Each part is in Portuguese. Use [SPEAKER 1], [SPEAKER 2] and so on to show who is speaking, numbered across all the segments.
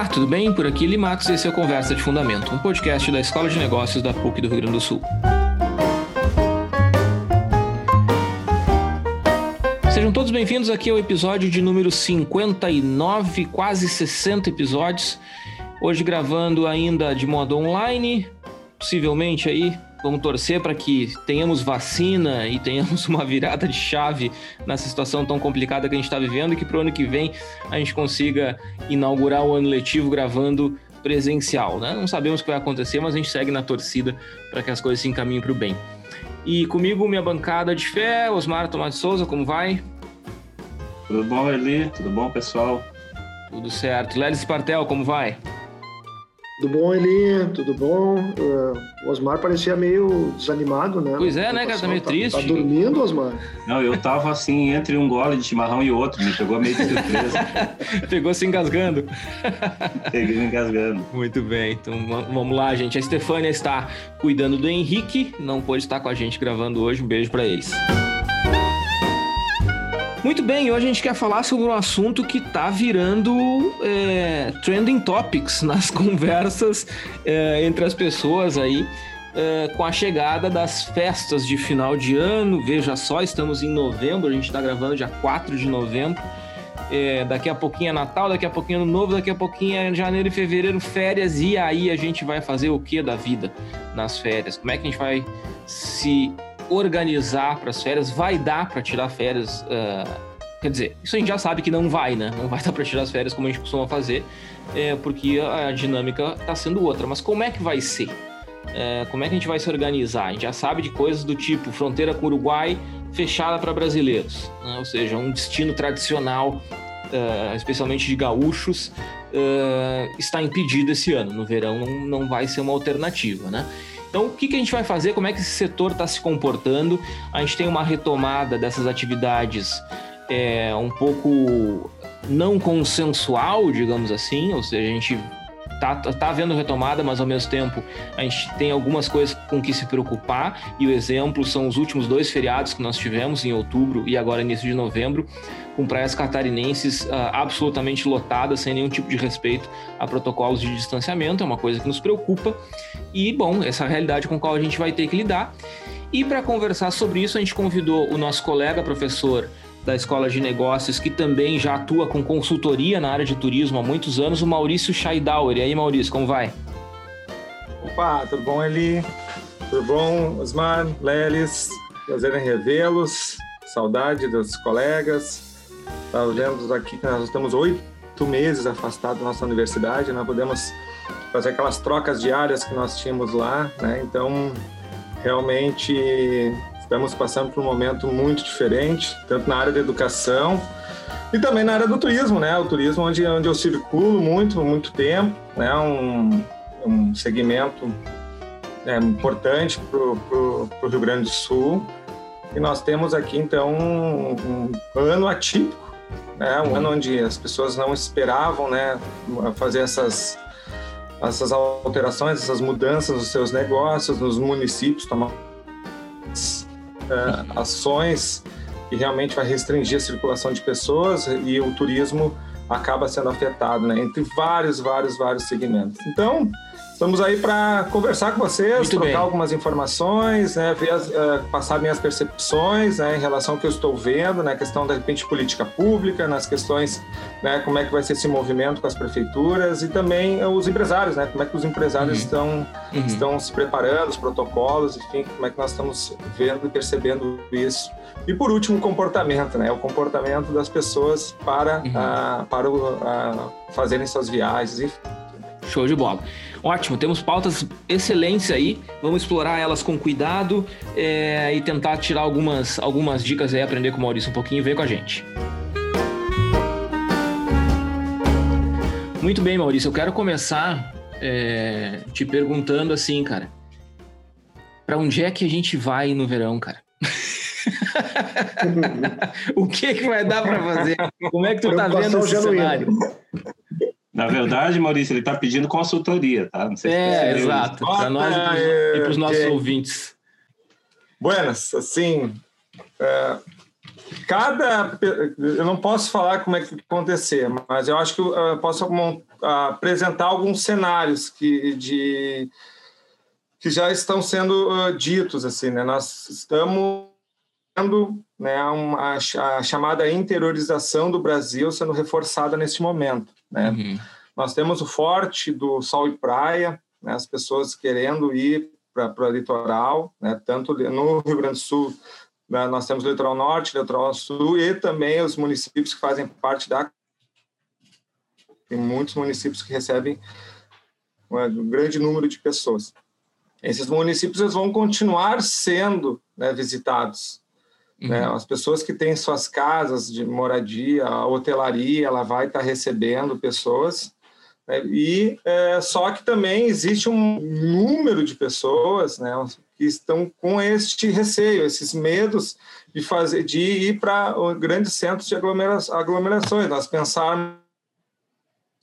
[SPEAKER 1] Olá, tudo bem? Por aqui Limatos e esse é o Conversa de Fundamento, um podcast da Escola de Negócios da PUC do Rio Grande do Sul. Sejam todos bem-vindos aqui ao episódio de número 59, quase 60 episódios. Hoje gravando ainda de modo online, possivelmente aí Vamos torcer para que tenhamos vacina e tenhamos uma virada de chave nessa situação tão complicada que a gente está vivendo e que para o ano que vem a gente consiga inaugurar o ano letivo gravando presencial. Né? Não sabemos o que vai acontecer, mas a gente segue na torcida para que as coisas se encaminhem para o bem. E comigo, minha bancada de fé, Osmar Tomás de Souza, como vai?
[SPEAKER 2] Tudo bom, Eli? Tudo bom, pessoal?
[SPEAKER 1] Tudo certo. Lelis Partel, como vai?
[SPEAKER 3] Tudo bom, Eli? Tudo bom? Uh, o Osmar parecia meio desanimado, né?
[SPEAKER 1] Pois é, né, cara? Tá meio
[SPEAKER 3] tá,
[SPEAKER 1] triste.
[SPEAKER 3] Tá dormindo, Osmar?
[SPEAKER 2] Não, eu tava assim, entre um gole de chimarrão e outro, me pegou meio de surpresa.
[SPEAKER 1] pegou se engasgando.
[SPEAKER 2] Peguei me engasgando.
[SPEAKER 1] Muito bem, então vamos lá, gente. A Estefânia está cuidando do Henrique, não pôde estar com a gente gravando hoje. Um beijo para eles. Muito bem, hoje a gente quer falar sobre um assunto que está virando é, trending topics nas conversas é, entre as pessoas aí. É, com a chegada das festas de final de ano, veja só, estamos em novembro, a gente está gravando dia 4 de novembro. É, daqui a pouquinho é Natal, daqui a pouquinho é Ano Novo, daqui a pouquinho é janeiro e fevereiro, férias, e aí a gente vai fazer o que da vida nas férias? Como é que a gente vai se organizar para as férias, vai dar para tirar férias. Uh, quer dizer, isso a gente já sabe que não vai, né? Não vai dar para tirar as férias como a gente costuma fazer, é, porque a dinâmica está sendo outra. Mas como é que vai ser? É, como é que a gente vai se organizar? A gente já sabe de coisas do tipo fronteira com o Uruguai fechada para brasileiros, né? ou seja, um destino tradicional, uh, especialmente de gaúchos, uh, está impedido esse ano. No verão não, não vai ser uma alternativa, né? Então, o que, que a gente vai fazer? Como é que esse setor está se comportando? A gente tem uma retomada dessas atividades é, um pouco não consensual, digamos assim, ou seja, a gente tá, tá havendo retomada, mas ao mesmo tempo a gente tem algumas coisas com que se preocupar, e o exemplo são os últimos dois feriados que nós tivemos em outubro e agora início de novembro, com praias catarinenses uh, absolutamente lotadas, sem nenhum tipo de respeito a protocolos de distanciamento, é uma coisa que nos preocupa, e bom, essa é realidade com a qual a gente vai ter que lidar. E para conversar sobre isso, a gente convidou o nosso colega professor da Escola de Negócios, que também já atua com consultoria na área de turismo há muitos anos, o Maurício Scheidauer. E aí, Maurício, como vai?
[SPEAKER 4] Opa, tudo bom, Eli? Tudo bom, Osmar, Lelis? Prazer em revê-los. Saudade dos colegas. Tá vendo aqui que nós estamos oito meses afastados da nossa universidade, não podemos fazer aquelas trocas diárias que nós tínhamos lá, né? Então, realmente Estamos passando por um momento muito diferente, tanto na área da educação e também na área do turismo, né? O turismo onde, onde eu circulo muito, muito tempo, né? Um, um segmento né, importante para o Rio Grande do Sul. E nós temos aqui, então, um, um ano atípico, né? Um ano onde as pessoas não esperavam, né? Fazer essas essas alterações, essas mudanças nos seus negócios, nos municípios, tomar é, ações que realmente vai restringir a circulação de pessoas e o turismo acaba sendo afetado, né? Entre vários, vários, vários segmentos. Então, Estamos aí para conversar com vocês, Muito trocar bem. algumas informações, né, ver as, uh, passar minhas percepções né, em relação ao que eu estou vendo, na né, questão, de repente, política pública, nas questões, né, como é que vai ser esse movimento com as prefeituras e também uh, os empresários, né, como é que os empresários uhum. Estão, uhum. estão se preparando, os protocolos, enfim, como é que nós estamos vendo e percebendo isso. E, por último, o comportamento, né, o comportamento das pessoas para, uhum. uh, para uh, fazerem suas viagens, enfim.
[SPEAKER 1] Show de bola. Ótimo, temos pautas excelentes aí. Vamos explorar elas com cuidado é, e tentar tirar algumas, algumas dicas aí, aprender com o Maurício um pouquinho e ver com a gente. Muito bem, Maurício. Eu quero começar é, te perguntando assim, cara. Para onde é que a gente vai no verão, cara? o que que vai dar para fazer? Como é que tu tá vendo esse cenário?
[SPEAKER 2] Na verdade, Maurício, ele está pedindo consultoria, tá? Não
[SPEAKER 1] sei é, se exato. Para nós e para os nossos ouvintes.
[SPEAKER 4] Buenas, assim, uh, cada. Eu não posso falar como é que acontecer, mas eu acho que eu posso apresentar alguns cenários que, de, que já estão sendo uh, ditos. Assim, né? Nós estamos vendo né, uma, a chamada interiorização do Brasil sendo reforçada neste momento. Né? Uhum. Nós temos o forte do sol e praia, né, as pessoas querendo ir para o litoral, né, tanto no Rio Grande do Sul, né, nós temos o litoral norte, o litoral sul e também os municípios que fazem parte da. Tem muitos municípios que recebem um grande número de pessoas. Esses municípios eles vão continuar sendo né, visitados. Né. Uhum. Né? As pessoas que têm suas casas de moradia, a hotelaria, ela vai estar recebendo pessoas né? E é, só que também existe um número de pessoas, né, que estão com este receio, esses medos de fazer, de ir para grandes centros de aglomerações. Nós pensarmos,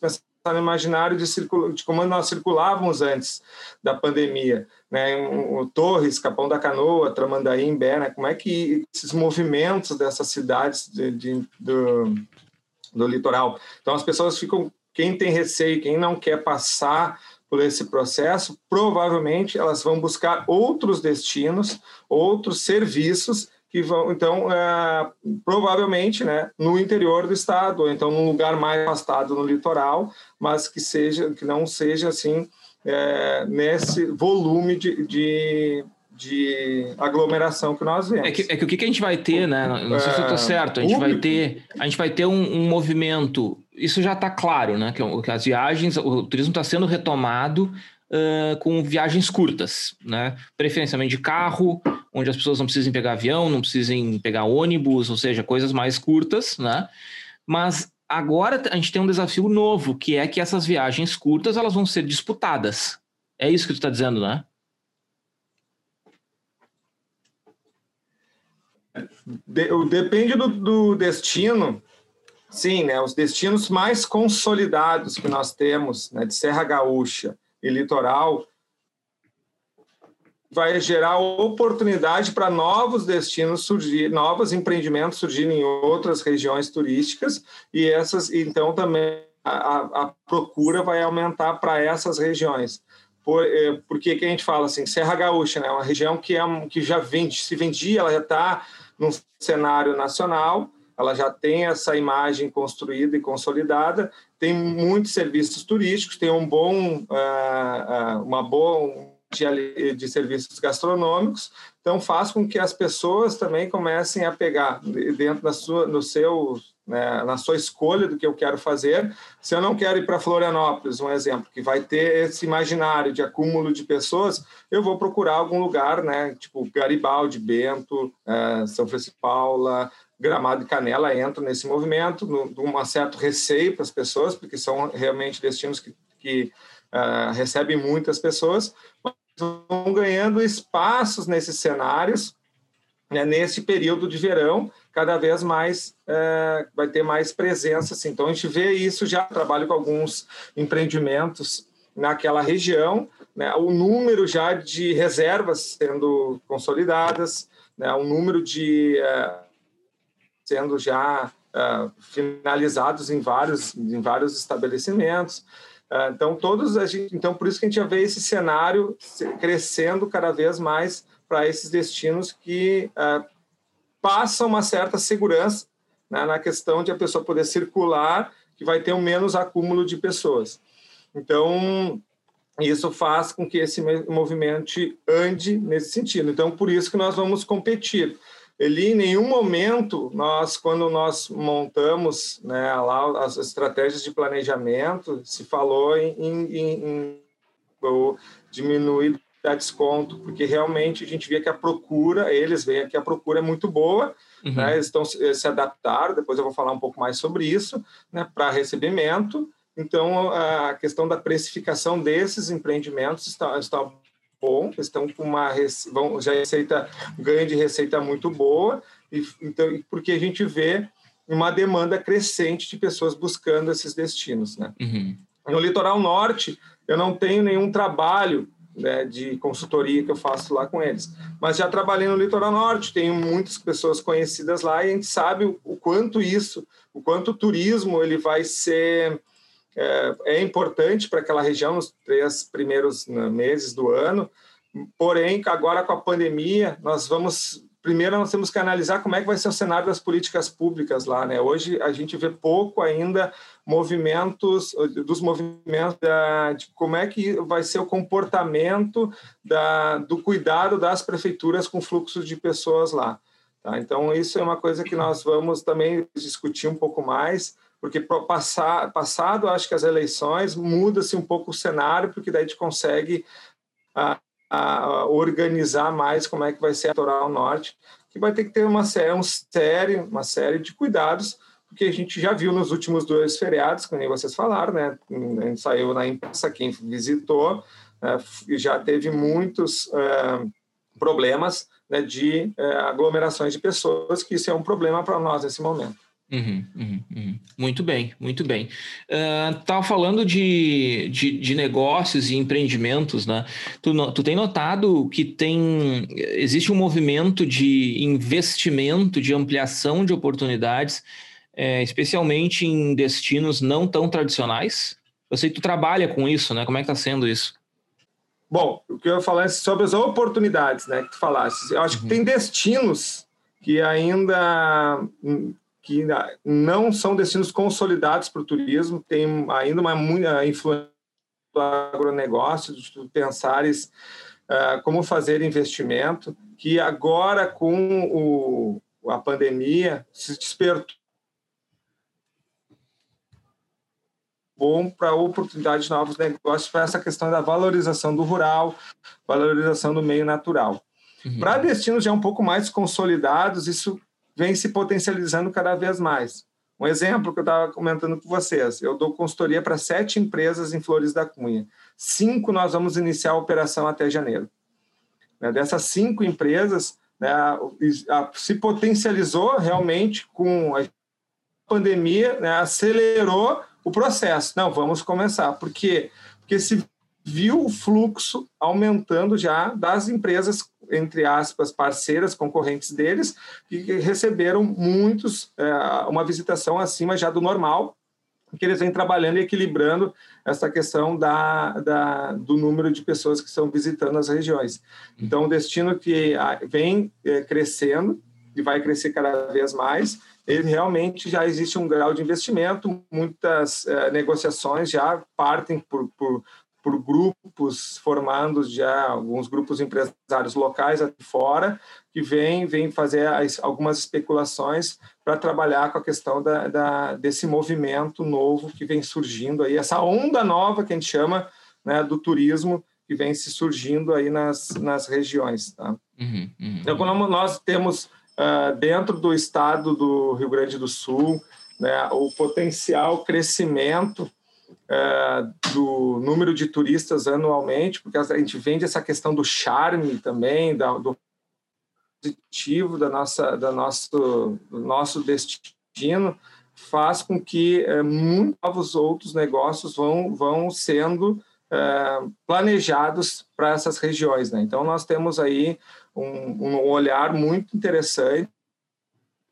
[SPEAKER 4] pensar no imaginário de, de como nós circulávamos antes da pandemia, né, o Torres, Capão da Canoa, Tramandaí, Imbé, né, como é que esses movimentos dessas cidades de, de do, do litoral. Então as pessoas ficam quem tem receio, quem não quer passar por esse processo, provavelmente elas vão buscar outros destinos, outros serviços que vão, então, é, provavelmente, né, no interior do estado, ou então num lugar mais afastado no litoral, mas que seja, que não seja assim é, nesse volume de, de de aglomeração que nós vemos.
[SPEAKER 1] É que, é que o que a gente vai ter, né? Não sei se eu estou é, certo. A gente vai ter, a gente vai ter um, um movimento. Isso já está claro, né? Que, que, as viagens, o turismo está sendo retomado uh, com viagens curtas, né? Preferencialmente de carro, onde as pessoas não precisem pegar avião, não precisem pegar ônibus, ou seja, coisas mais curtas, né? Mas agora a gente tem um desafio novo, que é que essas viagens curtas elas vão ser disputadas. É isso que tu está dizendo, né?
[SPEAKER 4] De, depende do, do, destino. Sim, né? Os destinos mais consolidados que nós temos, né, de Serra Gaúcha e litoral, vai gerar oportunidade para novos destinos surgir, novos empreendimentos surgirem em outras regiões turísticas e essas, então também a, a procura vai aumentar para essas regiões. Por, é, porque que a gente fala assim, Serra Gaúcha, né, uma região que é que já vende, se vendia, ela já está num cenário nacional, ela já tem essa imagem construída e consolidada, tem muitos serviços turísticos, tem um bom, uh, uh, uma boa de, serviços gastronômicos, então faz com que as pessoas também comecem a pegar dentro da sua, no seu, né, na sua escolha do que eu quero fazer. Se eu não quero ir para Florianópolis, um exemplo, que vai ter esse imaginário de acúmulo de pessoas, eu vou procurar algum lugar, né, tipo Garibaldi, Bento, é, São Francisco Paula, Gramado e Canela entram nesse movimento, num certo receio para as pessoas, porque são realmente destinos que, que uh, recebem muitas pessoas, mas vão ganhando espaços nesses cenários, né, nesse período de verão, cada vez mais uh, vai ter mais presença. Assim. Então, a gente vê isso já, trabalho com alguns empreendimentos naquela região, né, o número já de reservas sendo consolidadas, né, o número de uh, sendo já uh, finalizados em vários, em vários estabelecimentos. Uh, então, todos a gente, então, por isso que a gente já vê esse cenário crescendo cada vez mais para esses destinos que uh, passam uma certa segurança né, na questão de a pessoa poder circular, que vai ter um menos acúmulo de pessoas. Então, isso faz com que esse movimento ande nesse sentido. Então, por isso que nós vamos competir. Ele, em nenhum momento, nós, quando nós montamos né, lá as estratégias de planejamento, se falou em, em, em, diminuir a desconto, porque realmente a gente via que a procura, eles veem que a procura é muito boa, uhum. né, eles estão se adaptaram, depois eu vou falar um pouco mais sobre isso, né, para recebimento. Então, a questão da precificação desses empreendimentos está, está bom, estão com uma vão, já receita ganho de receita muito boa e então porque a gente vê uma demanda crescente de pessoas buscando esses destinos, né? Uhum. No litoral norte eu não tenho nenhum trabalho né, de consultoria que eu faço lá com eles. Mas já trabalhei no Litoral Norte, tenho muitas pessoas conhecidas lá e a gente sabe o, o quanto isso, o quanto o turismo ele vai ser é, é importante para aquela região nos três primeiros né, meses do ano. Porém, agora com a pandemia, nós vamos primeiro nós temos que analisar como é que vai ser o cenário das políticas públicas lá, né? Hoje a gente vê pouco ainda movimentos dos movimentos da, de como é que vai ser o comportamento da, do cuidado das prefeituras com fluxos de pessoas lá. Tá? Então isso é uma coisa que nós vamos também discutir um pouco mais, porque passar, passado acho que as eleições muda-se um pouco o cenário, porque daí a gente consegue ah, a organizar mais como é que vai ser a Litoral Norte, que vai ter que ter uma série, uma série, uma série de cuidados, porque a gente já viu nos últimos dois feriados, como vocês falaram, né? A gente saiu na imprensa, quem visitou, né? já teve muitos é, problemas né, de é, aglomerações de pessoas, que isso é um problema para nós nesse momento.
[SPEAKER 1] Uhum, uhum, uhum. Muito bem, muito bem. Estava uh, falando de, de, de, negócios e empreendimentos, né? Tu, tu tem notado que tem existe um movimento de investimento, de ampliação de oportunidades, é, especialmente em destinos não tão tradicionais? Eu sei que tu trabalha com isso, né? Como é que está sendo isso?
[SPEAKER 4] Bom, o que eu ia falar é sobre as oportunidades, né? Que tu falaste. Eu acho que uhum. tem destinos que ainda que não são destinos consolidados para o turismo, tem ainda uma muita influência do agronegócio, de pensares uh, como fazer investimento, que agora com o, a pandemia se despertou bom para oportunidade de novos negócios, para essa questão da valorização do rural, valorização do meio natural. Uhum. Para destinos já um pouco mais consolidados, isso vem se potencializando cada vez mais. Um exemplo que eu estava comentando com vocês: eu dou consultoria para sete empresas em Flores da Cunha. Cinco nós vamos iniciar a operação até janeiro. Né, dessas cinco empresas, né, se potencializou realmente com a pandemia, né, acelerou o processo. Não, vamos começar. Por quê? Porque se viu o fluxo aumentando já das empresas, entre aspas, parceiras, concorrentes deles, que receberam muitos, é, uma visitação acima já do normal, que eles vêm trabalhando e equilibrando essa questão da, da, do número de pessoas que estão visitando as regiões. Então, o destino que vem é, crescendo e vai crescer cada vez mais, ele realmente já existe um grau de investimento, muitas é, negociações já partem por, por, por grupos formandos já alguns grupos empresários locais aqui fora que vêm vem fazer as, algumas especulações para trabalhar com a questão da, da, desse movimento novo que vem surgindo aí essa onda nova que a gente chama né, do turismo que vem se surgindo aí nas, nas regiões tá? Uhum, uhum. então quando nós temos uh, dentro do estado do Rio Grande do Sul né, o potencial crescimento é, do número de turistas anualmente, porque a gente vende essa questão do charme também, da, do positivo da nossa, da nosso, do nosso destino, faz com que é, muitos novos outros negócios vão, vão sendo é, planejados para essas regiões. Né? Então, nós temos aí um, um olhar muito interessante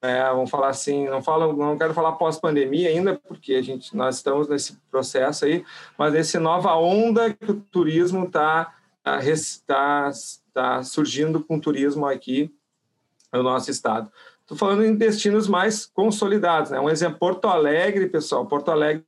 [SPEAKER 4] é, vamos falar assim, não falo, não quero falar pós-pandemia ainda, porque a gente nós estamos nesse processo aí, mas nessa nova onda que o turismo está tá, tá, tá surgindo com o turismo aqui no nosso estado. Estou falando em destinos mais consolidados, né? Um exemplo, Porto Alegre, pessoal. Porto Alegre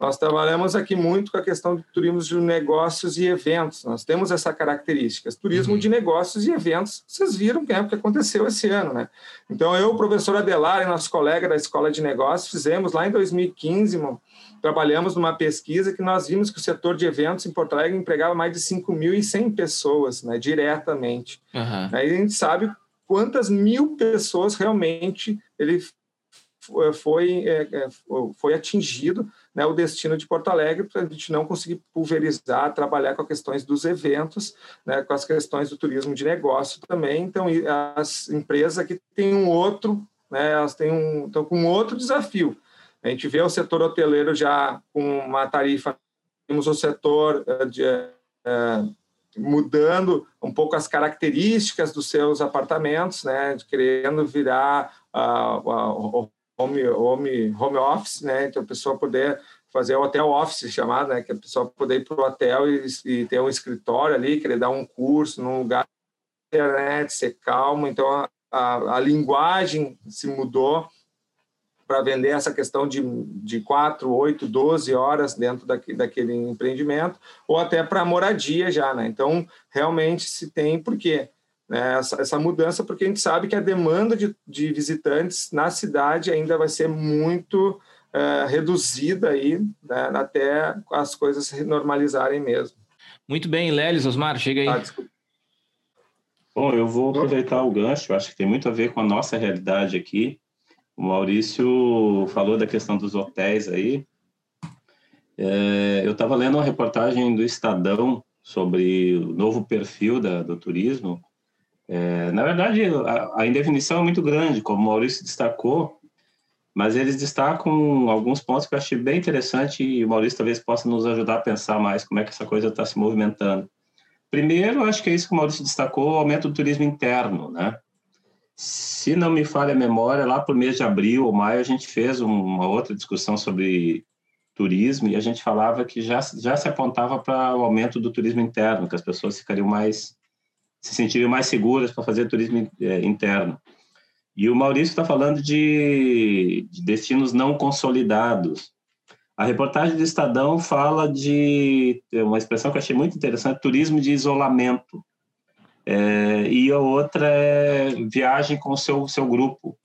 [SPEAKER 4] nós trabalhamos aqui muito com a questão do turismo de negócios e eventos. Nós temos essa característica. Turismo uhum. de negócios e eventos, vocês viram que é o que aconteceu esse ano, né? Então, eu, o professor Adelar e nosso colega da Escola de Negócios, fizemos lá em 2015, mano, trabalhamos numa pesquisa que nós vimos que o setor de eventos em Porto Alegre empregava mais de 5.100 pessoas, né, diretamente. Uhum. Aí a gente sabe quantas mil pessoas realmente ele foi, é, é, foi atingido né, o destino de Porto Alegre para a gente não conseguir pulverizar, trabalhar com as questões dos eventos, né, com as questões do turismo de negócio também. Então, as empresas aqui têm um outro, né, elas têm um, estão com um outro desafio. A gente vê o setor hoteleiro já com uma tarifa, temos o setor eh, de, mudando um pouco as características dos seus apartamentos, né, querendo virar uh, uh, home, home, home office, né, então a pessoa poder fazer o hotel office chamado, né, que a pessoa poder ir para o hotel e, e, ter um escritório ali, querer dar um curso num lugar internet, ser calmo, então a, a, a linguagem se mudou para vender essa questão de, de 4, 8, 12 horas dentro daqui, daquele empreendimento, ou até para moradia já, né? Então, realmente se tem por quê? Né? Essa, essa, mudança, porque a gente sabe que a demanda de, de visitantes na cidade ainda vai ser muito é, reduzida aí, né? até as coisas se normalizarem mesmo.
[SPEAKER 1] Muito bem, Lelis, Osmar, chega aí. Ah,
[SPEAKER 2] Bom, eu vou aproveitar o gancho, acho que tem muito a ver com a nossa realidade aqui. O Maurício falou da questão dos hotéis aí. É, eu estava lendo uma reportagem do Estadão sobre o novo perfil da, do turismo. É, na verdade, a, a, indefinição é muito grande, como o Maurício destacou, mas eles destacam alguns pontos que eu achei bem interessante e o Maurício talvez possa nos ajudar a pensar mais como é que essa coisa está se movimentando. Primeiro, acho que é isso que o Maurício destacou, o aumento do turismo interno, né? Se não me falha a memória, lá para o mês de abril ou maio, a gente fez uma outra discussão sobre turismo e a gente falava que já, já se apontava para o aumento do turismo interno, que as pessoas ficariam mais, se sentiriam mais seguras para fazer turismo é, interno. E o Maurício está falando de, de destinos não consolidados. A reportagem do Estadão fala de uma expressão que eu achei muito interessante, turismo de isolamento. É, e a outra é viagem com o seu, seu grupo.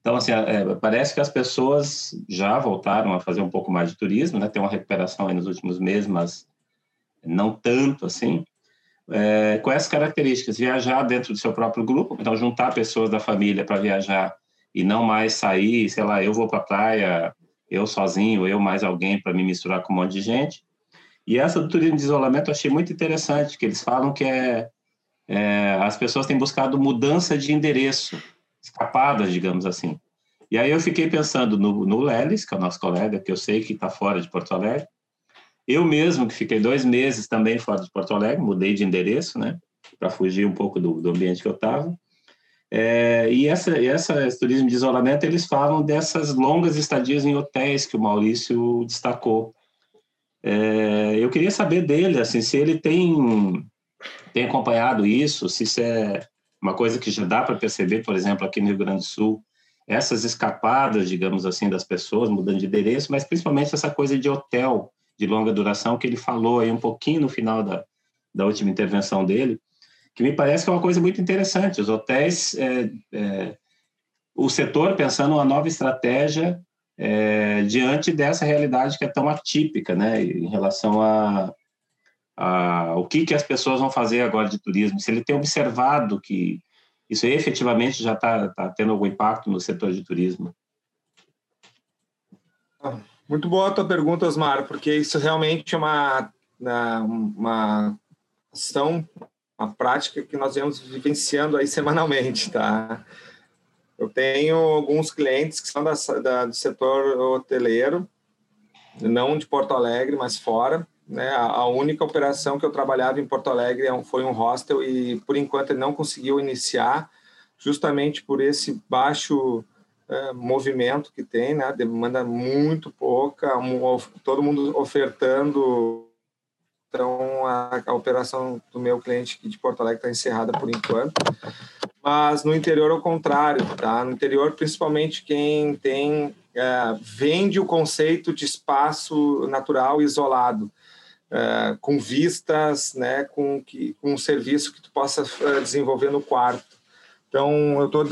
[SPEAKER 2] Então, assim, é, parece que as pessoas já voltaram a fazer um pouco mais de turismo, né? Tem uma recuperação nos últimos meses, mas não tanto assim. É, com essas características, viajar dentro do seu próprio grupo, então juntar pessoas da família para viajar e não mais sair, sei lá, eu vou para a praia, eu sozinho, eu mais alguém para me misturar com um monte de gente. E essa do turismo de isolamento eu achei muito interessante, que eles falam que é é, as pessoas têm buscado mudança de endereço, escapadas, digamos assim. E aí eu fiquei pensando no, no Lelis, que é o nosso colega, que eu sei que está fora de Porto Alegre. Eu mesmo, que fiquei dois meses também fora de Porto Alegre, mudei de endereço, né, para fugir um pouco do, do ambiente que eu estava. É, e essa, essa esse turismo de isolamento, eles falam dessas longas estadias em hotéis que o Maurício destacou. É, eu queria saber dele, assim, se ele tem tem acompanhado isso, se isso é uma coisa que já dá para perceber, por exemplo, aqui no Rio Grande do Sul, essas escapadas, digamos assim, das pessoas mudando de endereço, mas principalmente essa coisa de hotel de longa duração que ele falou aí um pouquinho no final da, da última intervenção dele, que me parece que é uma coisa muito interessante. Os hotéis, é, é, o setor pensando uma nova estratégia é, diante dessa realidade que é tão atípica, né, em relação a, ah, o que, que as pessoas vão fazer agora de turismo, se ele tem observado que isso efetivamente já está tá tendo algum impacto no setor de turismo.
[SPEAKER 4] Ah, muito boa a tua pergunta, Osmar, porque isso realmente é uma, uma ação, uma prática que nós vemos vivenciando aí semanalmente, tá? Eu tenho alguns clientes que são da, da, do setor hoteleiro, não de Porto Alegre, mas fora, né? A, única operação que eu trabalhava em Porto Alegre é foi um hostel e, por enquanto, ele não conseguiu iniciar, justamente por esse baixo é, movimento que tem, né? demanda muito pouca, todo mundo ofertando. Então, a, a, operação do meu cliente aqui de Porto Alegre está encerrada por enquanto. Mas no interior, ao contrário, tá? No interior, principalmente quem tem é, vende o conceito de espaço natural isolado uh, com vistas, né, com, que, com um serviço que tu possa uh, desenvolver no quarto. Então, eu estou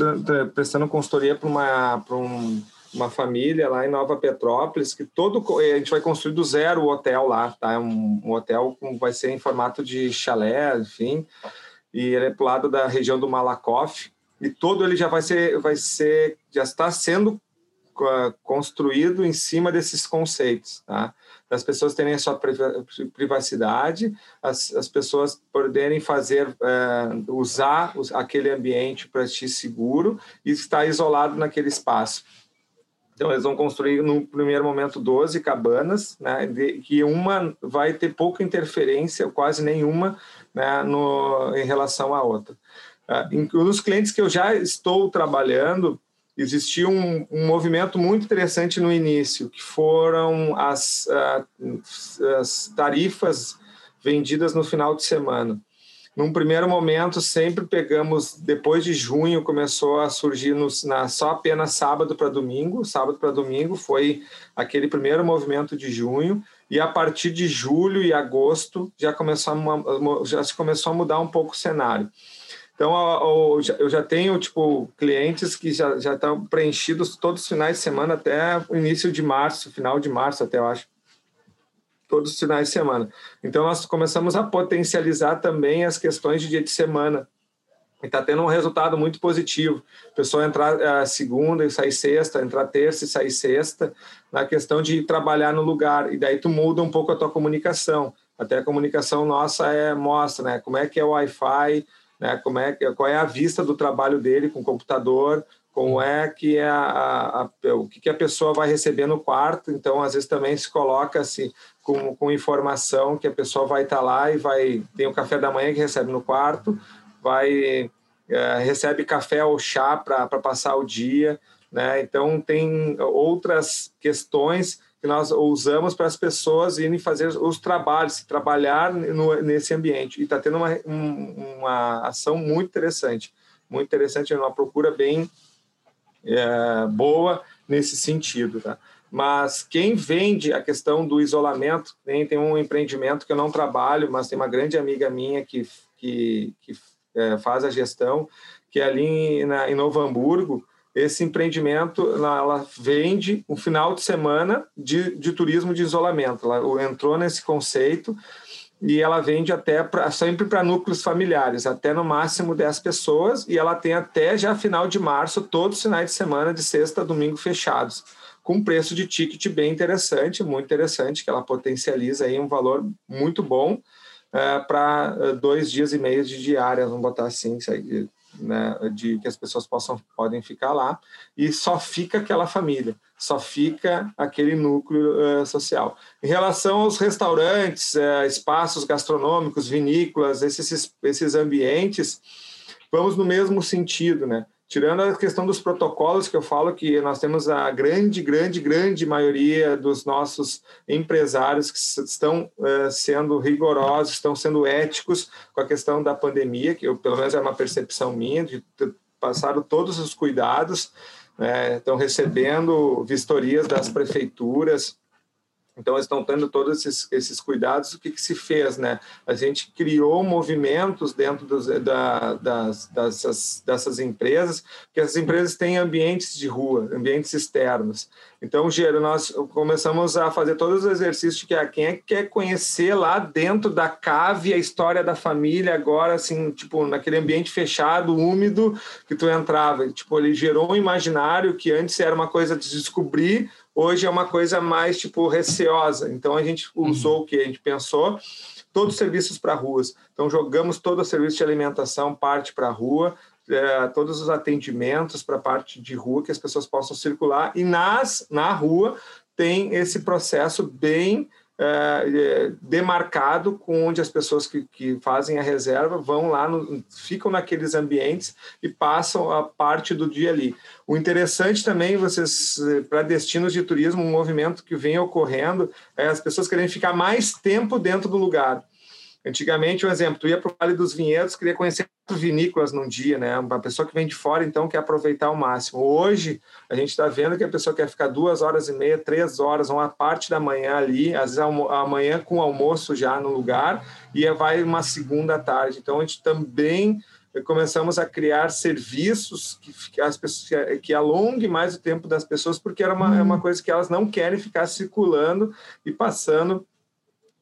[SPEAKER 4] prestando consultoria para uma, um, uma família lá em Nova Petrópolis, que todo a gente vai construir do zero o hotel lá, tá? Um, um hotel com, vai ser em formato de chalé, enfim, e ele é para lado da região do Malakoff, e todo ele já vai ser, vai ser, já está sendo uh, construído em cima desses conceitos, tá? Das pessoas terem a sua privacidade, as, as pessoas poderem fazer, é, usar aquele ambiente para ti seguro e estar isolado naquele espaço. Então, eles vão construir, no primeiro momento, 12 cabanas, né, de, que uma vai ter pouca interferência, quase nenhuma, né, no, em relação à outra. Uh, nos clientes que eu já estou trabalhando, existia um, um, movimento muito interessante no início, que foram as, as tarifas vendidas no final de semana. Num primeiro momento, sempre pegamos, depois de junho, começou a surgir no, na, só apenas sábado para domingo. Sábado para domingo foi aquele primeiro movimento de junho. E a partir de julho e agosto já começou a, já se começou a mudar um pouco o cenário. Então, eu já tenho tipo clientes que já, já estão preenchidos todos os finais de semana até o início de março, final de março até, eu acho todos os finais de semana. Então, nós começamos a potencializar também as questões de dia de semana. E está tendo um resultado muito positivo. A pessoa entrar a segunda e sair sexta, entrar terça e sair sexta, na questão de trabalhar no lugar. E daí tu muda um pouco a tua comunicação. Até a comunicação nossa é mostra, né? Como é que é o Wi-Fi, né? Como é qual é a vista do trabalho dele com o computador, como é que é a, a, a, o que, que a pessoa vai receber no quarto. Então, às vezes também se coloca assim com, com informação que a pessoa vai estar tá lá e vai tem o café da manhã que recebe no quarto, vai é, recebe café ou chá para passar o dia, né? Então tem outras questões que nós usamos para as pessoas irem fazer os trabalhos, trabalhar no, nesse ambiente. E está tendo uma, uma ação muito interessante, muito interessante, uma procura bem é, boa nesse sentido. Tá? Mas quem vende a questão do isolamento, tem, tem um empreendimento que eu não trabalho, mas tem uma grande amiga minha que, que, que é, faz a gestão, que é ali na, em Novo Hamburgo, esse empreendimento ela, vende um final de semana de, de turismo de isolamento. Ela entrou nesse conceito e ela vende até pra, sempre para núcleos familiares, até no máximo 10 pessoas, e ela tem até já final de março, todos os finais de semana, de sexta a domingo fechados com preço de ticket bem interessante, muito interessante, que ela potencializa aí um valor muito bom é, para é, dois dias e meio de diária, vamos botar assim, né, de que as pessoas possam podem ficar lá e só fica aquela família, só fica aquele núcleo é, social. Em relação aos restaurantes, é, espaços gastronômicos, vinícolas, esses esses ambientes, vamos no mesmo sentido, né? Tirando a questão dos protocolos, que eu falo que nós temos a grande, grande, grande maioria dos nossos empresários que estão uh, sendo rigorosos, estão sendo éticos com a questão da pandemia, que eu, pelo menos é uma percepção minha, de passado todos os cuidados, né, estão recebendo vistorias das prefeituras, então, eles estão tendo todos esses, esses cuidados. O que, que, se fez? Né? A gente criou movimentos dentro dos, da, das, dessas, dessas empresas, porque as empresas têm ambientes de rua, ambientes externos. Então, Gero, nós começamos a fazer todos os exercícios que quem é que quer conhecer lá dentro da cave a história da família, agora, assim, tipo, naquele ambiente fechado, úmido, que tu entrava. Tipo, ele gerou um imaginário que antes era uma coisa de descobrir, hoje é uma coisa mais tipo receosa. Então a gente usou uhum. o que a gente pensou, todos os serviços para ruas. Então jogamos todo o serviço de alimentação parte para a rua, é, todos os atendimentos para a parte de rua que as pessoas possam circular e nas na rua tem esse processo bem é, é, demarcado com onde as pessoas que, que fazem a reserva vão lá, no, ficam naqueles ambientes e passam a parte do dia ali. O interessante também, vocês, para destinos de turismo, um movimento que vem ocorrendo é as pessoas querem ficar mais tempo dentro do lugar. Antigamente, um exemplo, tu ia para o Vale dos Vinhedos, queria conhecer vinícolas num dia, né? Uma pessoa que vem de fora, então, quer aproveitar ao máximo. Hoje, a gente está vendo que a pessoa quer ficar duas horas e meia, três horas, uma parte da manhã ali, às vezes amanhã com almoço já no lugar, e vai uma segunda tarde. Então, a gente também começamos a criar serviços que, as pessoas, que alongue mais o tempo das pessoas, porque era uma, hum. é uma coisa que elas não querem ficar circulando e passando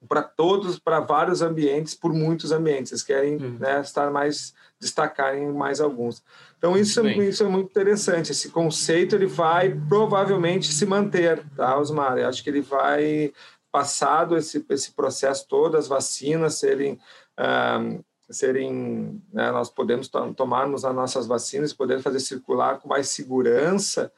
[SPEAKER 4] para todos, para vários ambientes, por muitos ambientes. Eles querem uhum. né, estar mais, destacar em mais alguns. Então, isso, isso é muito interessante. Esse conceito ele vai provavelmente se manter, tá, Osmar? Eu acho que ele vai, passado esse, esse processo todo, as vacinas serem. Um, serem né, nós podemos tomarmos as nossas vacinas poder fazer circular com mais segurança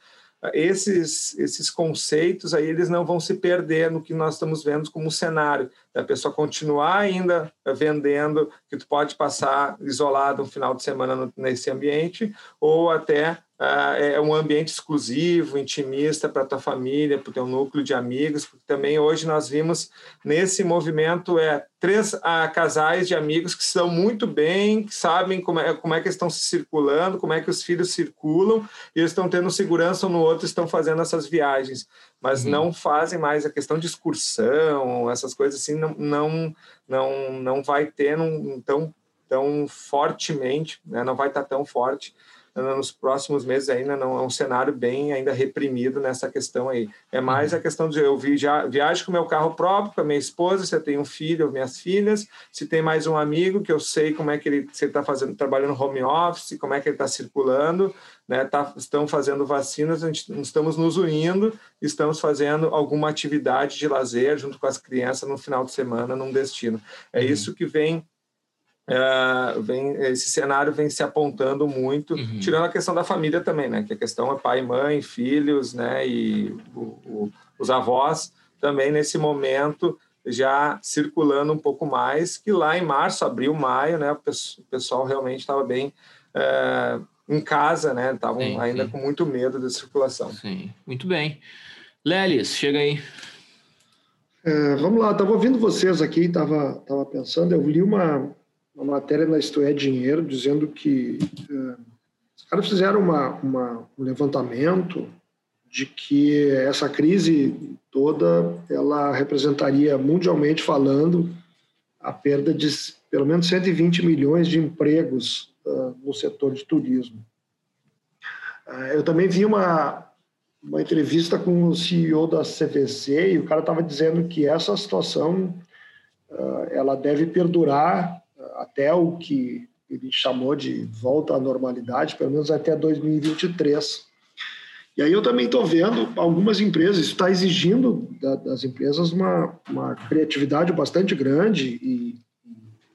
[SPEAKER 4] esses, esses conceitos aí eles não vão se perder no que nós estamos vendo como cenário. A pessoa continuar ainda vendendo, que tu pode passar isolado um final de semana nesse ambiente, ou até uh, é um ambiente exclusivo, intimista para a tua família, para o teu núcleo de amigos, porque também hoje nós vimos nesse movimento é três uh, casais de amigos que estão muito bem, que sabem como é, como é que estão se circulando, como é que os filhos circulam, e eles estão tendo segurança um no outro, estão fazendo essas viagens, mas uhum. não fazem mais a questão de excursão, essas coisas assim, não, não, não, não vai ter um, tão, tão fortemente, né? não vai estar tão forte nos próximos meses ainda não é um cenário bem ainda reprimido nessa questão aí. É mais uhum. a questão de eu viajo com meu carro próprio, com a minha esposa, se eu tenho um filho, minhas filhas, se tem mais um amigo que eu sei como é que ele está fazendo, trabalhando home office, como é que ele está circulando, né? Tá, estão fazendo vacinas, a gente, estamos nos unindo, estamos fazendo alguma atividade de lazer junto com as crianças no final de semana num destino. É uhum. isso que vem Uh, vem, esse cenário vem se apontando muito, uhum. tirando a questão da família também, né? Que a questão é pai, mãe, filhos, né? E o, o, os avós também nesse momento já circulando um pouco mais, que lá em março, abril, maio, né? O pessoal realmente estava bem uh, em casa, né? Estavam ainda sim. com muito medo da circulação.
[SPEAKER 1] Sim, muito bem. Lelis, chega aí.
[SPEAKER 3] É, vamos lá, estava ouvindo vocês aqui, estava tava pensando, eu li uma, uma matéria na Isto é Dinheiro dizendo que uh, os caras fizeram uma, uma, um levantamento de que essa crise toda ela representaria mundialmente falando a perda de pelo menos 120 milhões de empregos uh, no setor de turismo. Uh, eu também vi uma, uma entrevista com o CEO da CVC e o cara estava dizendo que essa situação uh, ela deve perdurar até o que ele chamou de volta à normalidade, pelo menos até 2023. E aí eu também estou vendo algumas empresas, isso está exigindo das empresas uma, uma criatividade bastante grande e,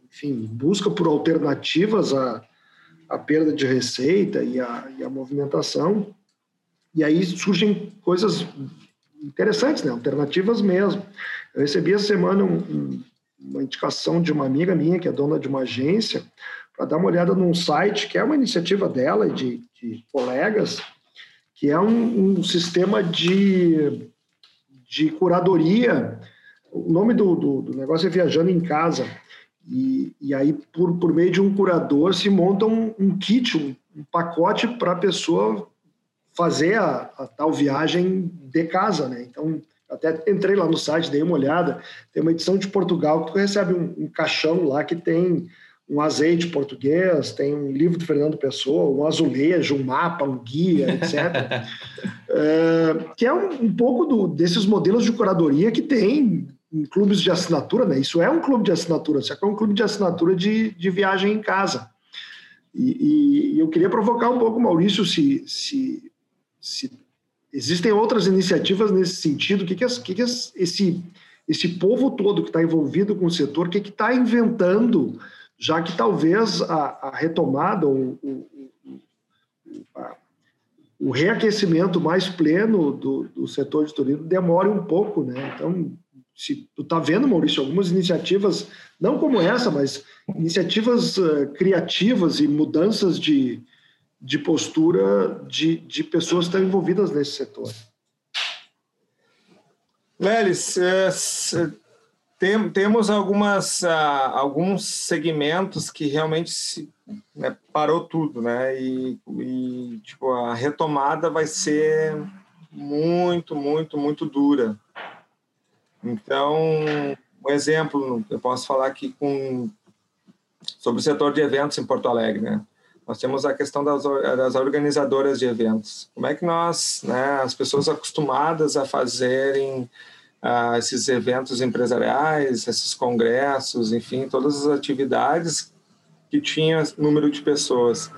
[SPEAKER 3] enfim, busca por alternativas à, à perda de receita e à, e à movimentação. E aí surgem coisas interessantes, né? alternativas mesmo. Eu recebi essa semana um, um uma indicação de uma amiga minha, que é dona de uma agência, para dar uma olhada num site que é uma iniciativa dela e de, de colegas, que é um, um, sistema de, de curadoria. O nome do, do, do, negócio é Viajando em Casa. E, e aí, por, por meio de um curador, se monta um, um kit, um, um pacote para a pessoa fazer a, a, tal viagem de casa, né? Então, até entrei lá no site, dei uma olhada. Tem uma edição de Portugal que tu recebe um, um caixão lá que tem um azeite português, tem um livro do Fernando Pessoa, um azulejo, um mapa, um guia, etc. é, que é um, um pouco do, desses modelos de curadoria que tem em clubes de assinatura, né? Isso é um clube de assinatura, só que é um clube de assinatura de, de viagem em casa. E, e eu queria provocar um pouco, Maurício, se, se, se Existem outras iniciativas nesse sentido. O que, que, que, que esse, esse povo todo que está envolvido com o setor, o que está inventando, já que talvez a, a retomada, o, o, a, o, reaquecimento mais pleno do, do setor de turismo demore um pouco, né? Então, se tu está vendo, Maurício, algumas iniciativas, não como essa, mas iniciativas uh, criativas e mudanças de, de postura de, de pessoas que estão envolvidas nesse setor.
[SPEAKER 4] Lelis, é, tem, temos algumas, ah, alguns segmentos que realmente se, né, parou tudo, né? E, e tipo, a retomada vai ser muito, muito, muito dura. Então, um exemplo, eu posso falar aqui com, sobre o setor de eventos em Porto Alegre, né? Nós temos a questão das, das organizadoras de eventos. Como é que nós, né, as pessoas acostumadas a fazerem uh, esses eventos empresariais, esses congressos, enfim, todas as atividades que tinham número de pessoas.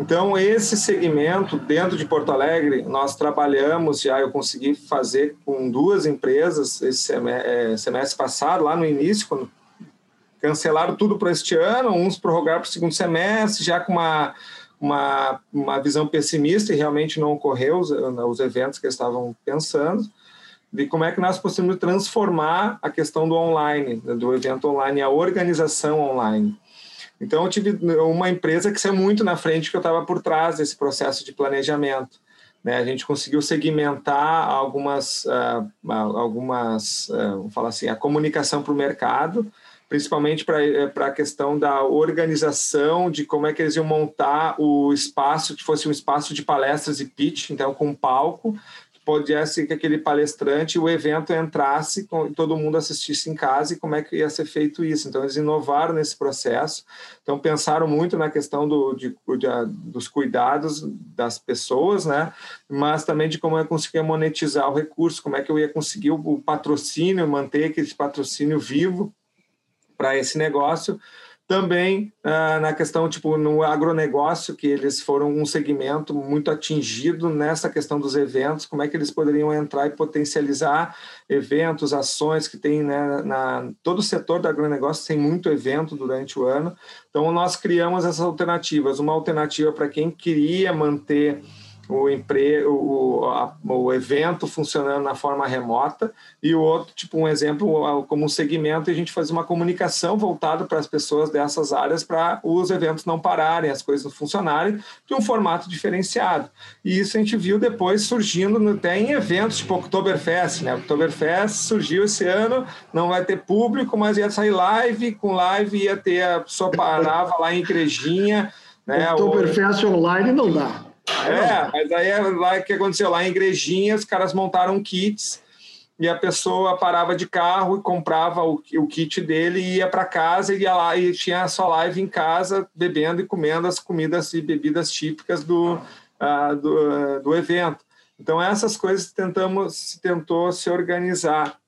[SPEAKER 4] Então, esse segmento dentro de Porto Alegre, nós trabalhamos já, eu consegui fazer com duas empresas esse eh, semestre passado, lá no início, quando cancelaram tudo para este ano, uns prorrogaram para o segundo semestre, já com uma, uma, uma visão pessimista e realmente não ocorreu os, os eventos que estavam pensando, de como é que nós podemos transformar a questão do online, do evento online, a organização online. Então, eu tive uma empresa que saiu muito na frente, que eu estava por trás desse processo de planejamento. Né? A gente conseguiu segmentar algumas, uh, algumas uh, vamos falar assim, a comunicação para o mercado, principalmente para eh, a questão da organização, de como é que eles iam montar o espaço, que fosse um espaço de palestras e pitch, então com palco, pudesse que aquele palestrante, o evento entrasse todo mundo assistisse em casa e como é que ia ser feito isso. Então, eles inovaram nesse processo. Então, pensaram muito na questão do, de, de, dos cuidados das pessoas, né? mas também de como eu conseguia monetizar o recurso, como é que eu ia conseguir o, o patrocínio, manter aquele patrocínio vivo para esse negócio também ah, na questão, tipo, no agronegócio, que eles foram um segmento muito atingido nessa questão dos eventos, como é que eles poderiam entrar e potencializar eventos, ações que tem, né, na, todo o setor do agronegócio tem muito evento durante o ano. Então, nós criamos essas alternativas. Uma alternativa para quem queria manter o, empre... o, a, o evento funcionando na forma remota e o outro, tipo um exemplo, como um segmento, a gente fazer uma comunicação voltada para as pessoas dessas áreas para os eventos não pararem, as coisas funcionarem de um formato diferenciado. E isso a gente viu depois surgindo até em eventos tipo Oktoberfest, né? Oktoberfest surgiu esse ano, não vai ter público, mas ia sair live, com live ia ter a pessoa parava lá em igrejinha, né?
[SPEAKER 3] Oktoberfest online não dá.
[SPEAKER 4] É, mas aí é lá que aconteceu lá em igrejinha, os caras montaram kits e a pessoa parava de carro e comprava o, o kit dele e ia para casa e ia lá e tinha a sua live em casa bebendo e comendo as comidas e bebidas típicas do, uh, do, uh, do evento. Então essas coisas tentamos tentou se organizar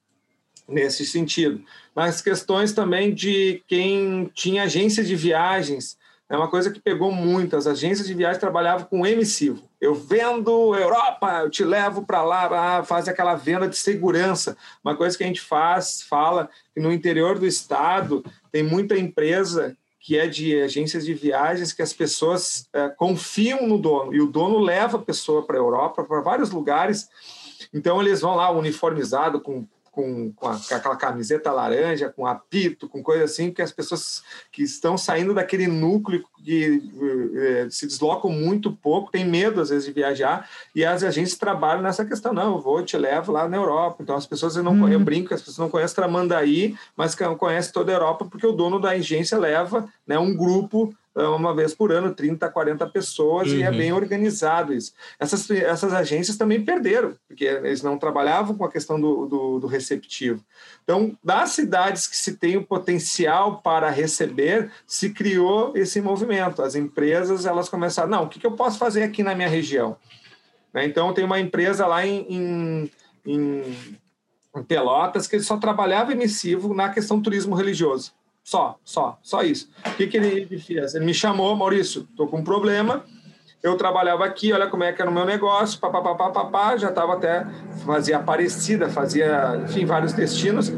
[SPEAKER 4] nesse sentido. Mas questões também de quem tinha agência de viagens é uma coisa que pegou muito. As agências de viagem trabalhavam com emissivo. Eu vendo Europa, eu te levo para lá, faz aquela venda de segurança. Uma coisa que a gente faz, fala que no interior do estado tem muita empresa que é de agências de viagens que as pessoas é, confiam no dono e o dono leva a pessoa para a Europa, para vários lugares. Então eles vão lá uniformizado com com, com, a, com, aquela camiseta laranja, com apito, com coisa assim, que as pessoas que estão saindo daquele núcleo que eh, se deslocam muito pouco, têm medo às vezes de viajar, e as agências trabalham nessa questão, não, eu vou, te levo lá na Europa. Então as pessoas não uhum. eu brinco, as pessoas não conhecem Tramandaí, mas conhecem toda a Europa porque o dono da agência leva né, um grupo uma vez por ano, 30, 40 pessoas, uhum. e é uhum. bem organizado isso. Essas, essas agências também perderam, porque eles não trabalhavam com a questão do, do, do receptivo. Então, das cidades que se tem o potencial para receber, se criou esse movimento. As empresas, elas começaram, não, o que, que eu posso fazer aqui na minha região? Né? Então, tem uma empresa lá em, em, em, em Pelotas que ele só trabalhava emissivo na questão do turismo religioso. Só, só, só isso. O que, que ele fez? Ele me chamou, Maurício, estou com um problema. Eu trabalhava aqui, olha como é que era o meu negócio, papapá, papapá, já estava até, fazia Aparecida, fazia, enfim, vários destinos.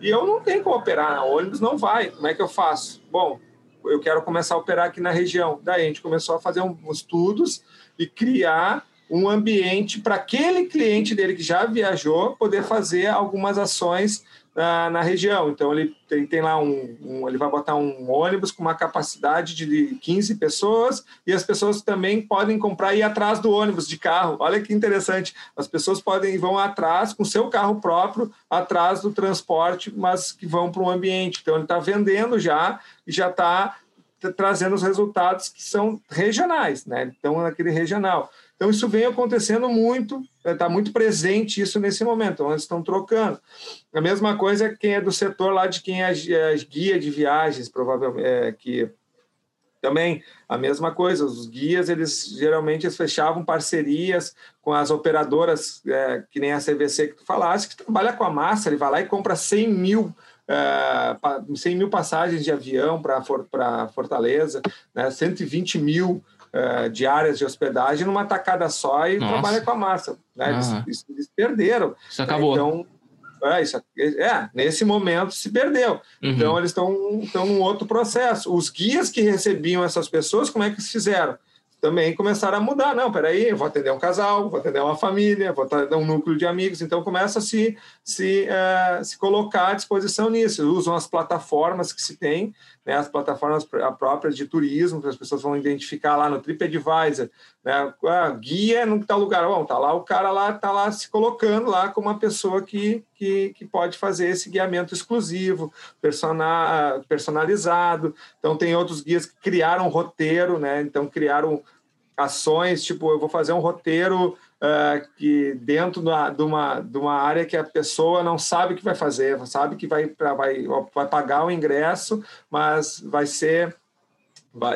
[SPEAKER 4] E eu não tenho como operar, o ônibus não vai. Como é que eu faço? Bom, eu quero começar a operar aqui na região. Daí a gente começou a fazer um, estudos e criar um ambiente para aquele cliente dele que já viajou poder fazer algumas ações na, na região. Então, ele tem, tem lá um, um, Ele vai botar um ônibus com uma capacidade de 15 pessoas e as pessoas também podem comprar e ir atrás do ônibus de carro. Olha que interessante. As pessoas podem vão atrás com seu carro próprio, atrás do transporte, mas que vão para um ambiente. Então, ele está vendendo já e já está trazendo os resultados que são regionais, né? Então, naquele regional. Então, isso vem acontecendo muito, está muito presente isso nesse momento, então, eles estão trocando. A mesma coisa é quem é do setor lá de quem é, é guia de viagens, provavelmente, é, que também a mesma coisa, os guias, eles geralmente eles fechavam parcerias com as operadoras, é, que nem a CVC que tu falaste, que trabalha com a massa, ele vai lá e compra 100 mil Uh, 100 mil passagens de avião para Fortaleza, né, 120 mil uh, diárias de hospedagem numa tacada só e Nossa. trabalha com a massa. Né? Eles, eles, perderam.
[SPEAKER 1] Isso acabou.
[SPEAKER 4] Então, é, isso, é, nesse momento se perdeu. Uhum. Então, eles estão num outro processo. Os guias que recebiam essas pessoas, como é que eles fizeram? também começaram a mudar. Não, peraí, vou atender um casal, vou atender uma família, vou atender um núcleo de amigos. Então, começa a se, se, uh, se colocar à disposição nisso. Usam as plataformas que se tem, né, as plataformas próprias de turismo, que as pessoas vão identificar lá no TripAdvisor, né, ah, guia no tal lugar. Bom, tá lá o cara lá, tá lá se colocando lá como uma pessoa que, que, que pode fazer esse guiamento exclusivo, personalizado. Então, tem outros guias que criaram roteiro, né, então criaram ações, tipo, eu vou fazer um roteiro uh, que dentro da, de, uma, de uma área que a pessoa não sabe o que vai fazer, sabe que vai, vai, vai pagar o ingresso, mas vai ser.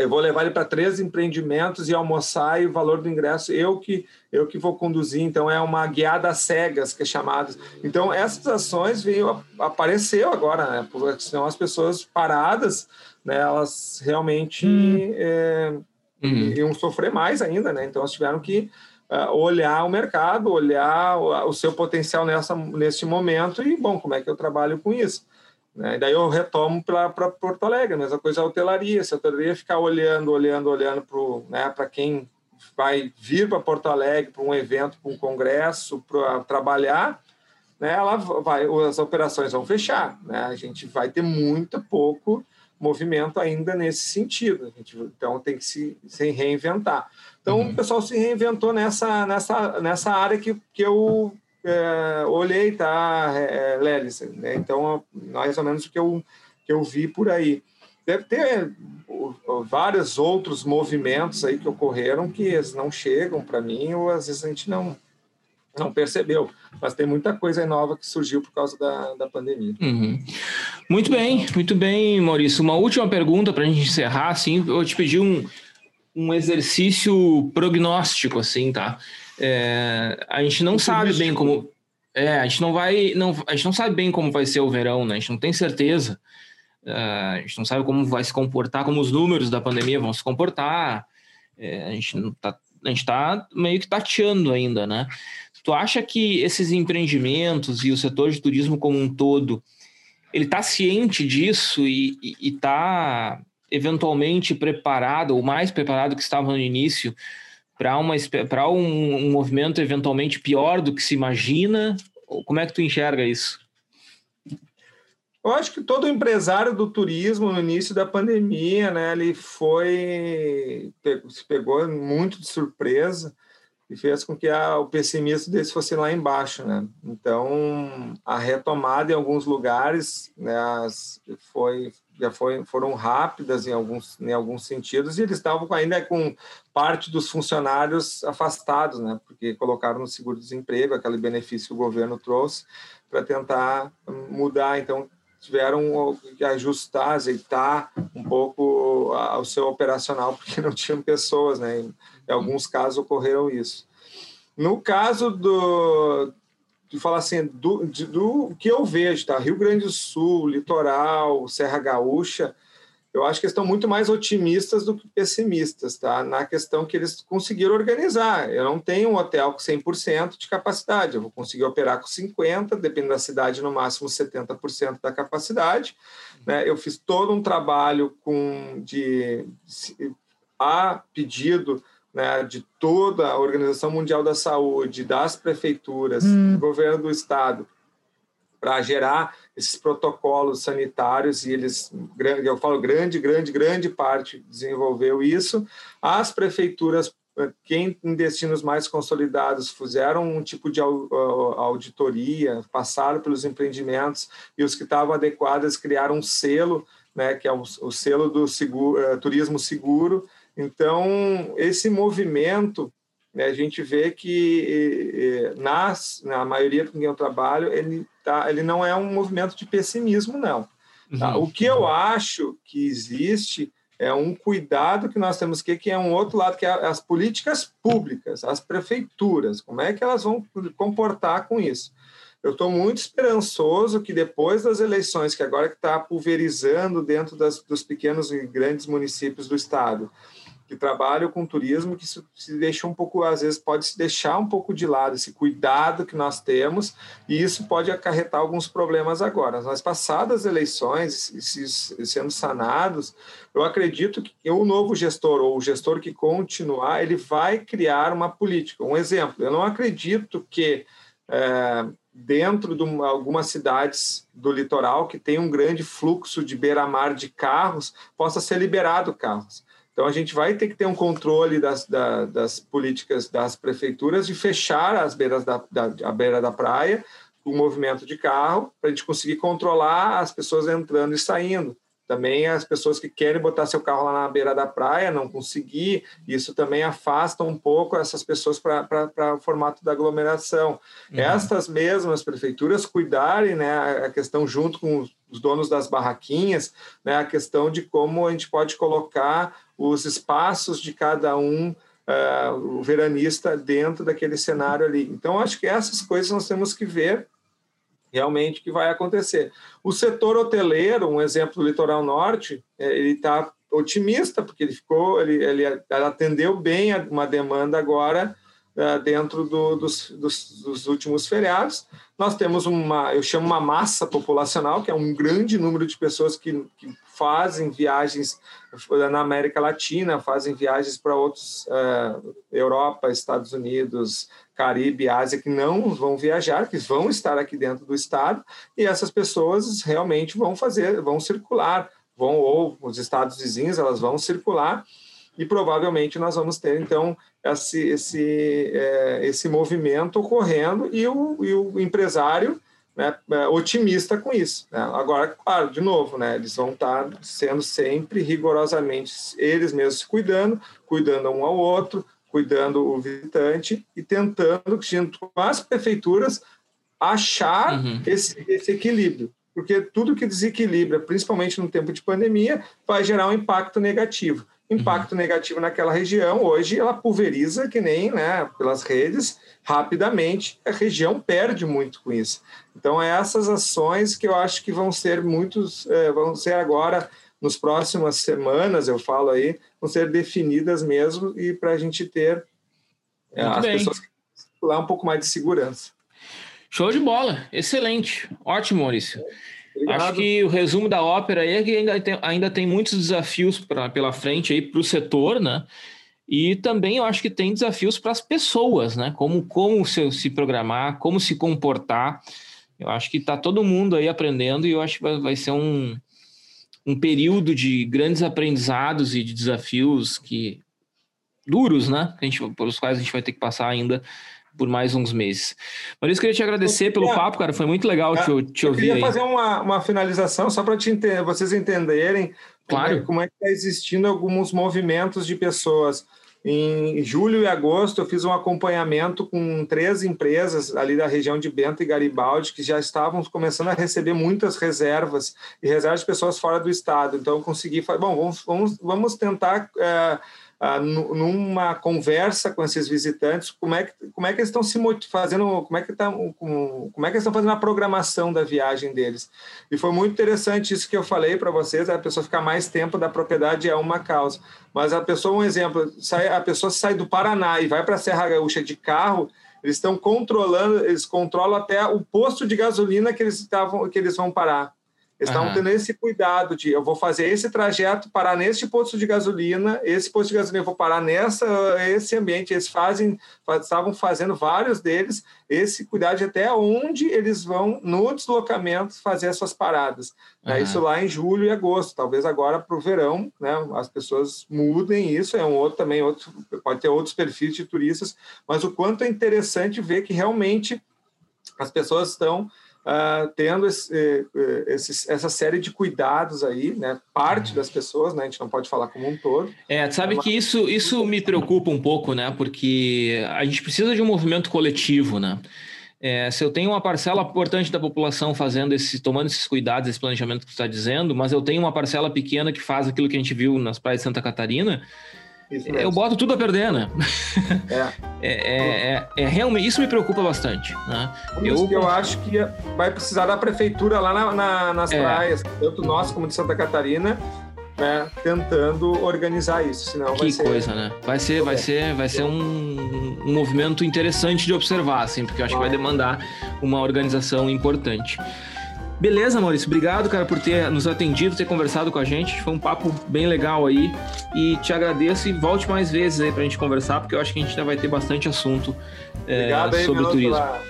[SPEAKER 4] Eu vou levar ele para três empreendimentos e almoçar e o valor do ingresso eu que eu que vou conduzir. Então é uma guiada às cegas que é chamada. Então essas ações veio apareceu agora, né? Porque senão as pessoas paradas, né? Elas realmente hum. é, uhum. iam sofrer mais ainda, né? Então, elas tiveram que olhar o mercado, olhar o, seu potencial nessa, nesse momento e, bom, como é que eu trabalho com isso? Né? E daí eu retomo para Porto Alegre, mesma coisa a hotelaria. Se a hotelaria ficar olhando, olhando, olhando para né, quem vai vir para Porto Alegre para um evento, para um congresso, para trabalhar, né, ela vai, as operações vão fechar. Né? A gente vai ter muito pouco movimento ainda nesse sentido. Gente, então tem que se, se reinventar. Então uhum. o pessoal se reinventou nessa, nessa, nessa área que, que eu é, olhei, tá, é, é Lelis? Né? Então, mais ou menos o que eu, que eu vi por aí. Deve ter vários outros movimentos aí que ocorreram que eles não chegam para mim ou às vezes a gente não não percebeu. Mas tem muita coisa nova que surgiu por causa da, da pandemia.
[SPEAKER 1] Uhum. Muito bem, muito bem, Maurício. Uma última pergunta para a gente encerrar, assim, eu te pedi um, um exercício prognóstico, assim, tá? É, a gente não sabe bem como... É, a gente não vai... Não, a gente não sabe bem como vai ser o verão, né? A gente não tem certeza. Uh, a gente não sabe como vai se comportar, como os números da pandemia vão se comportar. É, a gente não tá a gente está meio que tateando ainda, né? Tu acha que esses empreendimentos e o setor de turismo como um todo, ele está ciente disso e está eventualmente preparado, ou mais preparado que estava no início, para um, um movimento eventualmente pior do que se imagina? Como é que tu enxerga isso?
[SPEAKER 4] Eu acho que todo empresário do turismo no início da pandemia, né, ele foi se pegou muito de surpresa e fez com que a, o pessimismo desse fosse lá embaixo, né? Então, a retomada em alguns lugares, né, as, foi já foi, foram rápidas em alguns em alguns sentidos e eles estavam ainda com parte dos funcionários afastados, né? Porque colocaram no seguro-desemprego aquele benefício que o governo trouxe para tentar mudar. Então, tiveram que ajustar, azeitar um pouco o seu operacional, porque não tinham pessoas, né? Em, alguns casos ocorreram isso. No caso do, de falar assim, do, de, do que eu vejo, tá? Rio Grande do Sul, litoral, Serra Gaúcha, eu acho que estão muito mais otimistas do que pessimistas, tá? Na questão que eles conseguiram organizar. Eu não tenho um hotel com 100% de capacidade, eu vou conseguir operar com 50%, dependendo da cidade, no máximo 70% da capacidade. Né? Eu fiz todo um trabalho com de, de a pedido né, de toda a Organização Mundial da Saúde, das prefeituras, hum. do governo do estado, para gerar esses protocolos sanitários e eles, eu falo grande, grande, grande parte desenvolveu isso. As prefeituras, quem em destinos mais consolidados fizeram um tipo de auditoria, passaram pelos empreendimentos e os que estavam adequados criaram um selo, né, que é o, o selo do seguro, uh, turismo seguro. Então, esse movimento né, a gente vê que nas, na maioria com quem eu trabalho, ele, tá, ele não é um movimento de pessimismo, não. Tá? Uhum. O que eu acho que existe é um cuidado que nós temos que que é um outro lado que é as políticas públicas, as prefeituras, como é que elas vão comportar com isso? Eu estou muito esperançoso que depois das eleições, que agora que está pulverizando dentro das, dos pequenos e grandes municípios do estado, que trabalham com turismo que se, deixa um pouco, às vezes pode se deixar um pouco de lado esse cuidado que nós temos e isso pode acarretar alguns problemas agora. Nas passadas eleições, se, sendo sanados, eu acredito que o novo gestor ou o gestor que continuar, ele vai criar uma política. Um exemplo, eu não acredito que é, dentro de uma, algumas cidades do litoral que tem um grande fluxo de beira-mar de carros, possa ser liberado carros. Então, a gente vai ter que ter um controle das, da, das políticas das prefeituras de fechar as beiras da, da, a beira da praia, o movimento de carro, para a gente conseguir controlar as pessoas entrando e saindo. Também as pessoas que querem botar seu carro lá na beira da praia, não conseguir, isso também afasta um pouco essas pessoas para o formato da aglomeração. Uhum. Estas mesmas prefeituras cuidarem né, a questão junto com os donos das barraquinhas, né, a questão de como a gente pode colocar os espaços de cada um, uh, o veranista, dentro daquele cenário ali. Então, acho que essas coisas nós temos que ver realmente que vai acontecer. O setor hoteleiro, um exemplo do litoral norte, é, ele está otimista porque ele ficou, ele, ele atendeu bem uma demanda agora uh, dentro do, dos, dos, dos, últimos feriados. Nós temos uma, eu chamo uma massa populacional, que é um grande número de pessoas que, que fazem viagens na América Latina, fazem viagens para outros, uh, Europa, Estados Unidos, Caribe, Ásia, que não vão viajar, que vão estar aqui dentro do estado, e essas pessoas realmente vão fazer, vão circular, vão, ou os estados vizinhos, elas vão circular, e provavelmente nós vamos ter, então, esse, esse, é, esse movimento ocorrendo, e o, e o empresário né, é, otimista com isso. Né? Agora, claro, de novo, né, eles vão estar sendo sempre rigorosamente eles mesmos se cuidando, cuidando um ao outro, cuidando o visitante e tentando, junto com as prefeituras, achar uhum. esse, esse equilíbrio. Porque tudo que desequilibra, principalmente no tempo de pandemia, vai gerar um impacto negativo impacto uhum. negativo naquela região. Hoje ela pulveriza que nem né, pelas redes rapidamente. A região perde muito com isso. Então, é essas ações que eu acho que vão ser muitos, é, vão ser agora, nos próximas semanas, eu falo aí, vão ser definidas mesmo e para a gente ter é, as bem. pessoas lá um pouco mais de segurança.
[SPEAKER 1] Show de bola, excelente, ótimo, Maurício. Obrigado. Acho que o resumo da ópera aí é que ainda tem, ainda tem muitos desafios pra, pela frente aí para o setor, né? E também eu acho que tem desafios para as pessoas, né? Como, como se, se programar, como se comportar. Eu acho que está todo mundo aí aprendendo e eu acho que vai, vai ser um, um período de grandes aprendizados e de desafios que duros, né? A gente, por os quais a gente vai ter que passar ainda por mais uns meses. Maurício, queria te agradecer pelo papo, cara. Foi muito legal te, é, te ouvir.
[SPEAKER 4] Eu queria aí. fazer uma, uma finalização só para vocês entenderem
[SPEAKER 1] claro.
[SPEAKER 4] como é que está existindo alguns movimentos de pessoas. Em julho e agosto, eu fiz um acompanhamento com três empresas ali da região de Bento e Garibaldi que já estavam começando a receber muitas reservas e reservas de pessoas fora do estado. Então, eu consegui falar, bom, vamos, vamos, vamos tentar. É, ah, numa conversa com esses visitantes, como é que, como é que eles estão se fazendo, como é que tá, como, como é que estão fazendo a programação da viagem deles. E foi muito interessante isso que eu falei para vocês, a pessoa ficar mais tempo da propriedade é uma causa. Mas a pessoa, um exemplo, sai, a pessoa sai do Paraná e vai para a Serra Gaúcha de carro, eles estão controlando, eles controlam até o posto de gasolina que eles estavam, que eles vão parar. Eles estavam uhum. tendo esse cuidado de eu vou fazer esse trajeto, parar neste posto de gasolina, esse posto de gasolina eu vou parar nessa esse ambiente. Eles fazem, estavam fazendo vários deles esse cuidado de até onde eles vão no deslocamento fazer as suas paradas. Uhum. Isso lá em julho e agosto. Talvez agora para o verão, né, as pessoas mudem isso. É um outro também outro pode ter outros perfis de turistas, mas o quanto é interessante ver que realmente as pessoas estão uh, tendo esse, eh, eh, esse, essa série de cuidados aí, né? Parte das pessoas, né? A gente não pode falar como um todo.
[SPEAKER 1] É, sabe é que isso, isso me preocupa um pouco, né? Porque a gente precisa de um movimento coletivo, né? É, se eu tenho uma parcela importante da população fazendo esse, tomando esses cuidados, esse planejamento que você está dizendo, mas eu tenho uma parcela pequena que faz aquilo que a gente viu nas praias de Santa Catarina, eu boto tudo a perder, né? É. É, é, é, é, realmente isso me preocupa bastante. Né?
[SPEAKER 4] Eu, eu acho que vai precisar da prefeitura lá na, na, nas é. praias, tanto nós como de Santa Catarina, né, tentando organizar isso, senão
[SPEAKER 1] que
[SPEAKER 4] ser...
[SPEAKER 1] coisa, né? Vai ser, vai ser, vai ser um, um movimento interessante de observar, assim, porque eu acho que vai demandar uma organização importante. Beleza, Maurício. Obrigado, cara, por ter nos atendido, ter conversado com a gente. Foi um papo bem legal aí. E te agradeço e volte mais vezes aí pra gente conversar, porque eu acho que a gente ainda vai ter bastante assunto é, aí, sobre turismo. Pela...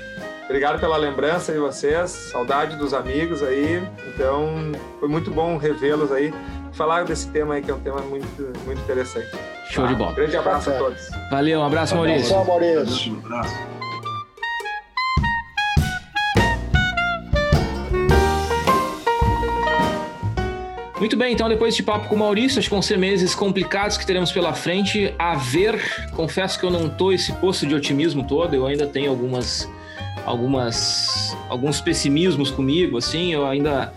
[SPEAKER 4] Obrigado pela lembrança de vocês, saudade dos amigos aí. Então, foi muito bom revê-los aí. Falar desse tema aí, que é um tema muito, muito interessante.
[SPEAKER 1] Show tá? de bola.
[SPEAKER 4] Um grande abraço a todos.
[SPEAKER 1] Valeu, um abraço, Maurício.
[SPEAKER 3] Um abraço, Maurício. Um abraço.
[SPEAKER 1] Muito bem, então depois de papo com o Maurício, acho que vão ser meses complicados que teremos pela frente. A ver, confesso que eu não tô esse posto de otimismo todo, eu ainda tenho algumas, algumas, alguns pessimismos comigo, assim, eu ainda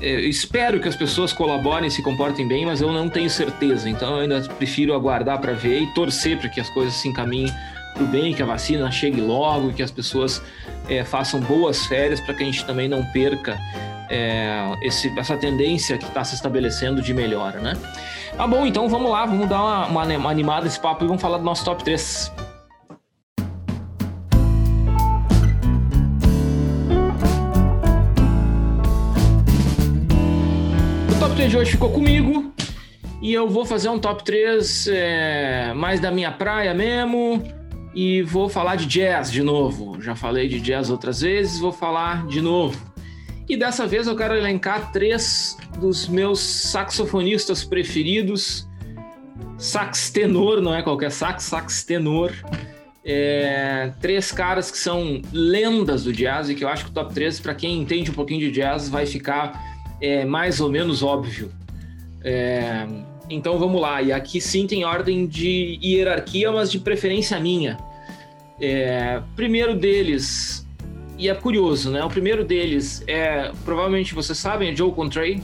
[SPEAKER 1] eu espero que as pessoas colaborem e se comportem bem, mas eu não tenho certeza, então eu ainda prefiro aguardar para ver e torcer para que as coisas se encaminhem para o bem, que a vacina chegue logo, que as pessoas é, façam boas férias para que a gente também não perca é, esse, essa tendência que está se estabelecendo de melhora, né? Tá bom, então vamos lá, vamos dar uma, uma, animada nesse papo e vamos falar do nosso top 3. O top 3 de hoje ficou comigo e eu vou fazer um top 3 é, mais da minha praia mesmo e vou falar de jazz de novo. Já falei de jazz outras vezes, vou falar de novo. E dessa vez eu quero elencar três dos meus saxofonistas preferidos. Sax tenor, não é qualquer sax, sax tenor. É, três caras que são lendas do jazz e que eu acho que o top 3, para quem entende um pouquinho de jazz, vai ficar é, mais ou menos óbvio. É, então vamos lá, e aqui sim tem ordem de hierarquia, mas de preferência minha. É, primeiro deles, e é curioso, né? O primeiro deles é, provavelmente vocês sabem, é Joe Coltrane.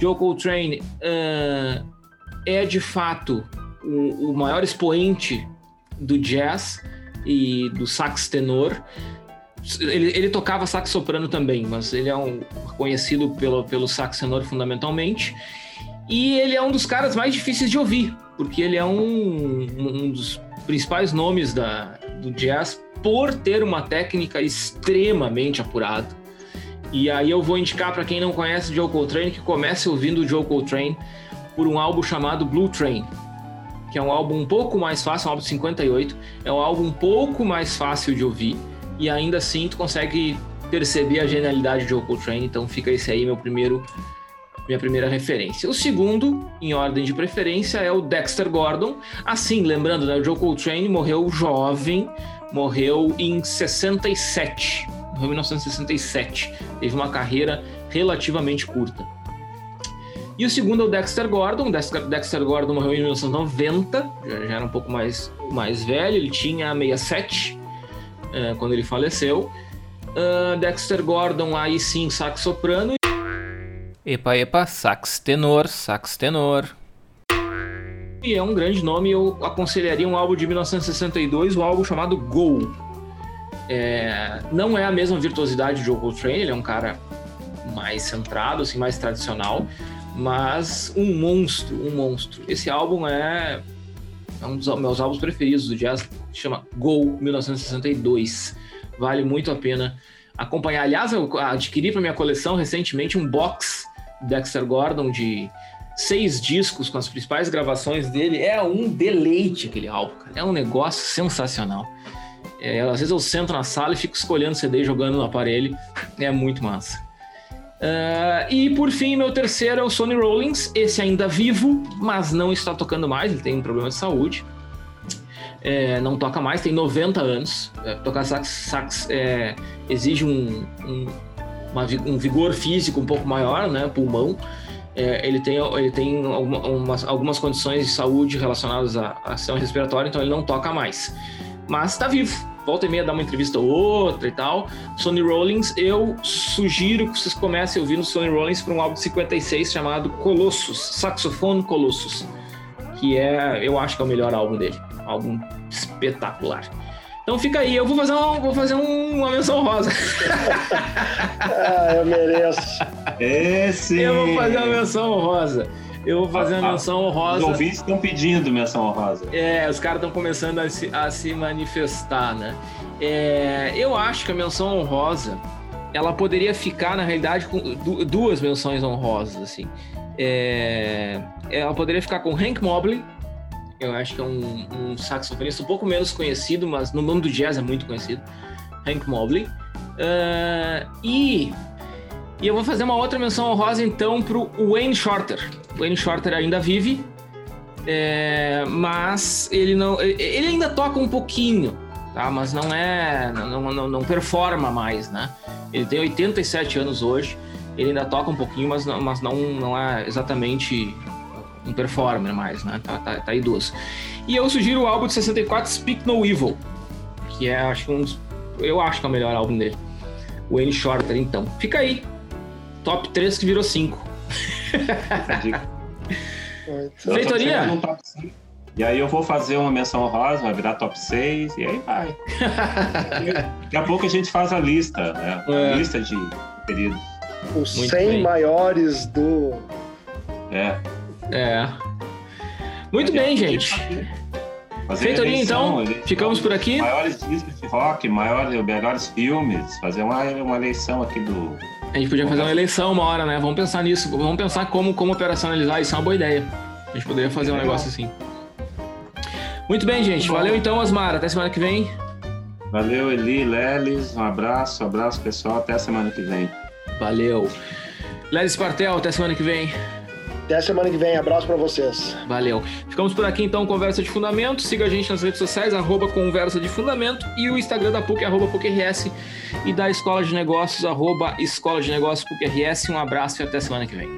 [SPEAKER 1] Joe Coltrane uh, é de fato o, o, maior expoente do jazz e do sax tenor. Ele, ele, tocava sax soprano também, mas ele é um, conhecido pelo, pelo sax tenor fundamentalmente. E ele é um dos caras mais difíceis de ouvir, porque ele é um, um dos principais nomes da, do jazz por ter uma técnica extremamente apurada. E aí eu vou indicar para quem não conhece Joe Coltrane que comece ouvindo o Joe Coltrane por um álbum chamado Blue Train, que é um álbum um pouco mais fácil, um álbum de 58, é um álbum um pouco mais fácil de ouvir e ainda assim tu consegue perceber a genialidade de Joe Coltrane, então fica esse aí meu primeiro minha primeira referência. O segundo, em ordem de preferência, é o Dexter Gordon. Assim, lembrando, né, o Joe Coltrane morreu jovem, morreu em 67, morreu em 1967. Teve uma carreira relativamente curta. E o segundo é o Dexter Gordon. Dexter, Gordon morreu em 1990, já, já, era um pouco mais, mais velho, ele tinha 67 é, quando ele faleceu. Uh, Dexter Gordon, aí sim, sax soprano. Epa, epa, sax tenor, sax tenor. E é um grande nome, eu aconselharia um álbum de 1962, o um álbum chamado Go. É, não é a mesma virtuosidade de Joe Coltrane, ele é um cara mais centrado, assim, mais tradicional, mas um monstro, um monstro. Esse álbum é, é um dos meus álbuns preferidos do jazz, chama Go 1962. Vale muito a pena acompanhar. Aliás, eu adquiri para minha coleção recentemente um box Dexter Gordon de seis discos com as principais gravações dele. É um deleite aquele álbum, cara. É um negócio sensacional. É, às vezes eu sento na sala e fico escolhendo CD jogando no aparelho. É muito massa. Uh, e por fim, meu terceiro é o Sonny Rollins. Esse ainda vivo, mas não está tocando mais. Ele tem um problema de saúde. É, não toca mais, tem 90 anos. É, tocar sax, sax é, exige um, um uma, um vigor físico um pouco maior, né? Pulmão. É, ele tem, ele tem algumas, algumas condições de saúde relacionadas à ação respiratória, então ele não toca mais. Mas está vivo. Volta e meia dá uma entrevista ou outra e tal. Sonny Rollins, eu sugiro que vocês comecem ouvindo Sonny Rollins para um álbum de 56 chamado Colossus, Saxofone Colossus, que é, eu acho que é o melhor álbum dele. álbum espetacular. Então fica aí, eu vou fazer, uma, vou fazer uma menção rosa.
[SPEAKER 3] ah, eu mereço.
[SPEAKER 2] Esse.
[SPEAKER 1] Eu vou fazer uma menção rosa. Eu vou fazer uma menção honrosa. Os
[SPEAKER 2] ouvintes estão pedindo menção honrosa.
[SPEAKER 1] É, os caras estão começando a se, a se manifestar, né? É, eu acho que a menção honrosa ela poderia ficar, na realidade, com duas menções honrosas, assim. É, ela poderia ficar com Hank Mobley, eu acho que é um, um, saxofonista um pouco menos conhecido, mas no mundo do jazz é muito conhecido, Hank Mobley. Uh, e, e eu vou fazer uma outra menção honrosa então para o Wayne Shorter. O Wayne Shorter ainda vive, é, mas ele não, ele ainda toca um pouquinho, tá? Mas não é, não, não, não performa mais, né? Ele tem 87 anos hoje, ele ainda toca um pouquinho, mas não, mas não, não é exatamente um performer mais, né? Tá, tá, tá idoso. E eu sugiro o álbum de 64, Speak No Evil, que é, acho um dos, eu acho que é o melhor álbum dele. O Wayne Shorter, então. Fica aí. Top 3 que virou 5. Feitoria?
[SPEAKER 2] E aí eu vou fazer uma menção rosa, vai virar top 6, e aí vai. Daqui a pouco a gente faz a lista, né? É. A lista de períodos.
[SPEAKER 3] Os Muito 100 bem. maiores do...
[SPEAKER 1] É. É. Muito bem, gente. Feitoria, então, ficamos por aqui.
[SPEAKER 2] Maiores discos de rock, maiores, melhores filmes, fazer uma, uma eleição aqui do.
[SPEAKER 1] A gente podia fazer uma eleição uma hora, né? Vamos pensar nisso, vamos pensar como, como operacionalizar, isso é uma boa ideia. A gente poderia fazer um negócio assim. Muito bem, gente. Valeu então, Osmar. Até semana que vem.
[SPEAKER 2] Valeu, Eli, Lelis. Um abraço, um abraço, pessoal. Até semana que vem.
[SPEAKER 1] Valeu. Lelis Partel, até semana que vem.
[SPEAKER 3] Até semana que vem. Abraço para vocês.
[SPEAKER 1] Valeu. Ficamos por aqui então, Conversa de Fundamento. Siga a gente nas redes sociais, arroba Conversa de Fundamento e o Instagram da PUC, arroba PUCRS e da Escola de Negócios, arroba Escola de Negócios PUCRS. Um abraço e até semana que vem.